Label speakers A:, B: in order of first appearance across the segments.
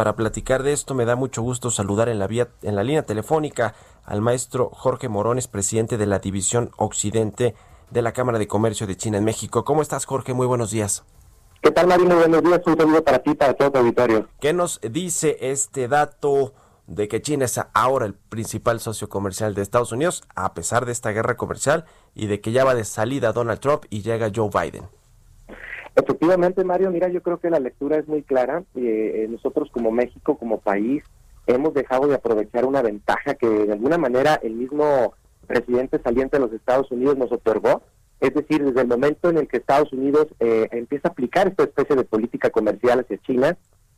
A: Para platicar de esto me da mucho gusto saludar en la vía en la línea telefónica al maestro Jorge Morones, presidente de la División Occidente de la Cámara de Comercio de China en México. ¿Cómo estás, Jorge? Muy buenos días.
B: ¿Qué tal, Mario? Muy buenos días. Un saludo para ti, para todo tu auditorio.
A: ¿Qué nos dice este dato de que China es ahora el principal socio comercial de Estados Unidos, a pesar de esta guerra comercial, y de que ya va de salida Donald Trump y llega Joe Biden?
B: Efectivamente, Mario, mira, yo creo que la lectura es muy clara. Eh, nosotros como México, como país, hemos dejado de aprovechar una ventaja que de alguna manera el mismo presidente saliente de los Estados Unidos nos otorgó. Es decir, desde el momento en el que Estados Unidos eh, empieza a aplicar esta especie de política comercial hacia China,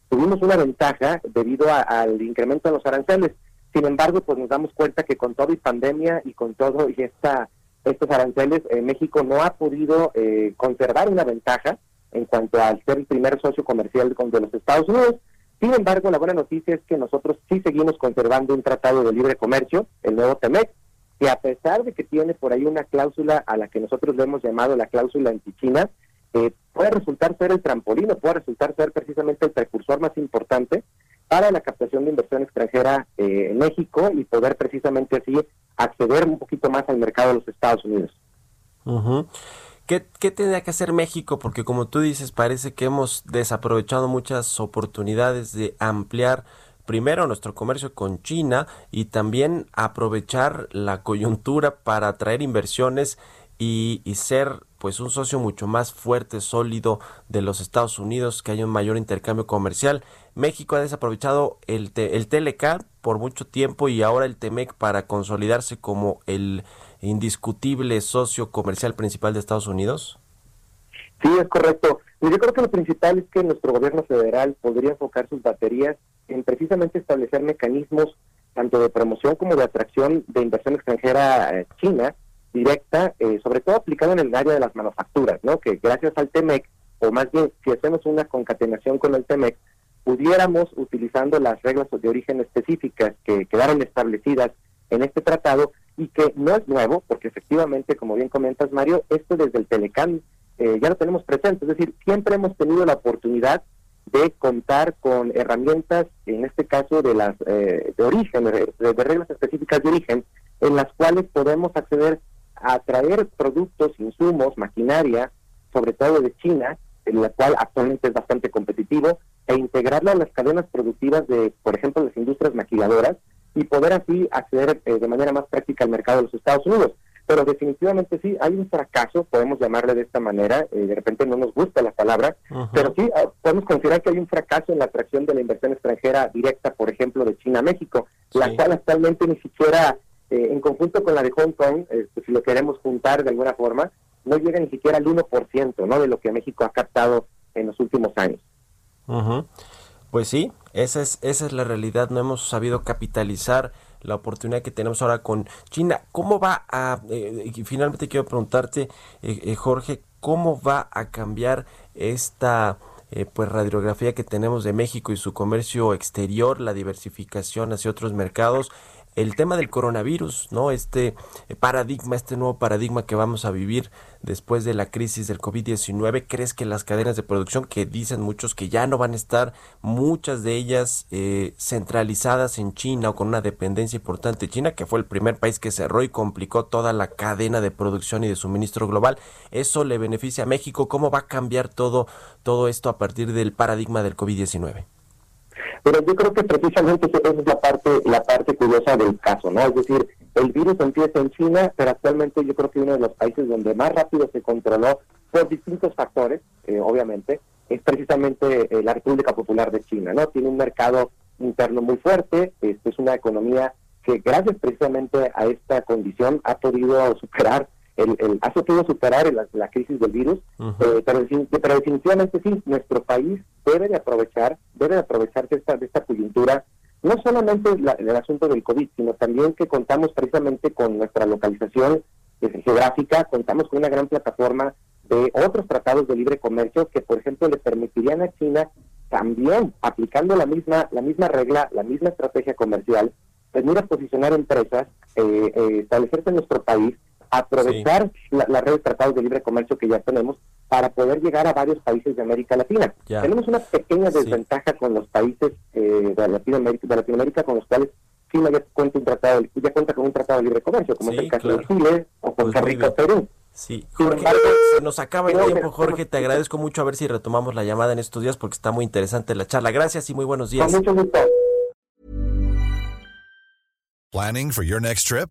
B: tuvimos una ventaja debido al incremento de los aranceles. Sin embargo, pues nos damos cuenta que con todo y pandemia y con todo y esta estos aranceles, eh, México no ha podido eh, conservar una ventaja en cuanto al ser el primer socio comercial de los Estados Unidos. Sin embargo, la buena noticia es que nosotros sí seguimos conservando un tratado de libre comercio, el nuevo TEMEC, que a pesar de que tiene por ahí una cláusula a la que nosotros le hemos llamado la cláusula anti-China, eh, puede resultar ser el trampolín puede resultar ser precisamente el precursor más importante para la captación de inversión extranjera eh, en México y poder precisamente así acceder un poquito más al mercado de los Estados Unidos.
A: ¿Qué, ¿Qué tendría que hacer México? Porque como tú dices, parece que hemos desaprovechado muchas oportunidades de ampliar primero nuestro comercio con China y también aprovechar la coyuntura para atraer inversiones y ser pues un socio mucho más fuerte, sólido de los Estados Unidos, que haya un mayor intercambio comercial. México ha desaprovechado el, te- el TLK por mucho tiempo y ahora el TEMEC para consolidarse como el indiscutible socio comercial principal de Estados Unidos.
B: Sí, es correcto. Y yo creo que lo principal es que nuestro gobierno federal podría enfocar sus baterías en precisamente establecer mecanismos tanto de promoción como de atracción de inversión extranjera eh, china directa, eh, sobre todo aplicado en el área de las manufacturas, ¿no? Que gracias al TEMEC, o más bien si hacemos una concatenación con el TEMEC, pudiéramos, utilizando las reglas de origen específicas que quedaron establecidas en este tratado y que no es nuevo, porque efectivamente, como bien comentas, Mario, esto desde el Telecam eh, ya lo tenemos presente, es decir, siempre hemos tenido la oportunidad de contar con herramientas, en este caso de las eh, de origen, de reglas específicas de origen, en las cuales podemos acceder a traer productos, insumos, maquinaria, sobre todo de China, en la cual actualmente es bastante competitivo, e integrarla a las cadenas productivas de, por ejemplo, las industrias maquiladoras, y poder así acceder eh, de manera más práctica al mercado de los Estados Unidos. Pero definitivamente sí, hay un fracaso, podemos llamarle de esta manera, eh, de repente no nos gusta la palabra, pero sí ah, podemos considerar que hay un fracaso en la atracción de la inversión extranjera directa, por ejemplo, de China a México, la
A: Sí.
B: cual actualmente ni siquiera, eh, en conjunto con la de Hong Kong, eh, si lo queremos juntar de alguna forma, no llega ni siquiera al 1% ¿no? de lo que México ha captado en los últimos años.
A: Pues sí, esa es, esa es la realidad. No hemos sabido capitalizar la oportunidad que tenemos ahora con China. ¿Cómo va a, eh, y finalmente quiero preguntarte, eh, eh, Jorge, cómo va a cambiar esta eh, pues radiografía que tenemos de México y su comercio exterior, la diversificación hacia otros mercados? El tema del coronavirus, ¿no? Este eh, paradigma, este nuevo paradigma que vamos a vivir después de la crisis del COVID-19, ¿crees que las cadenas de producción, que dicen muchos que ya no van a estar, muchas de ellas eh, centralizadas en China o con una dependencia importante de China, que fue el primer país que cerró y complicó toda la cadena de producción y de suministro global, eso le beneficia a México? ¿Cómo va a cambiar todo, todo esto a partir del paradigma del COVID-19?
B: Pero yo creo que precisamente esa es la parte, la parte curiosa del caso, ¿no? Es decir, el virus empieza en China, pero actualmente yo creo que uno de los países donde más rápido se controló por distintos factores, eh, obviamente, es precisamente eh, la República Popular de China, ¿no? Tiene un mercado interno muy fuerte, este, es una economía que gracias precisamente a esta condición ha podido superar el, el ha podido superar la, la crisis del virus, eh, pero, pero definitivamente sí, nuestro país debe de aprovechar, debe de aprovecharse esta, de esta coyuntura, no solamente el asunto del COVID, sino también que contamos precisamente con nuestra localización eh, geográfica, contamos con una gran plataforma de otros tratados de libre comercio que, por ejemplo, le permitirían a China también, aplicando la misma, la misma regla, la misma estrategia comercial, venir a posicionar empresas, eh, eh, establecerse en nuestro país, aprovechar la, red de tratados de libre comercio que ya tenemos para poder llegar a varios países de América Latina. Tenemos una pequeña desventaja con los países eh, de, Latinoamérica, de Latinoamérica con los cuales China ya cuenta, un tratado, ya cuenta con un tratado de libre comercio, como es el caso de Chile o con pues Rico, Perú.
A: Sí, Jorge, se nos acaba el tiempo, Jorge, te agradezco mucho a ver si retomamos la llamada en estos días porque está muy interesante la charla. Gracias y muy buenos días.
B: Con mucho gusto.
C: Planning for your next trip?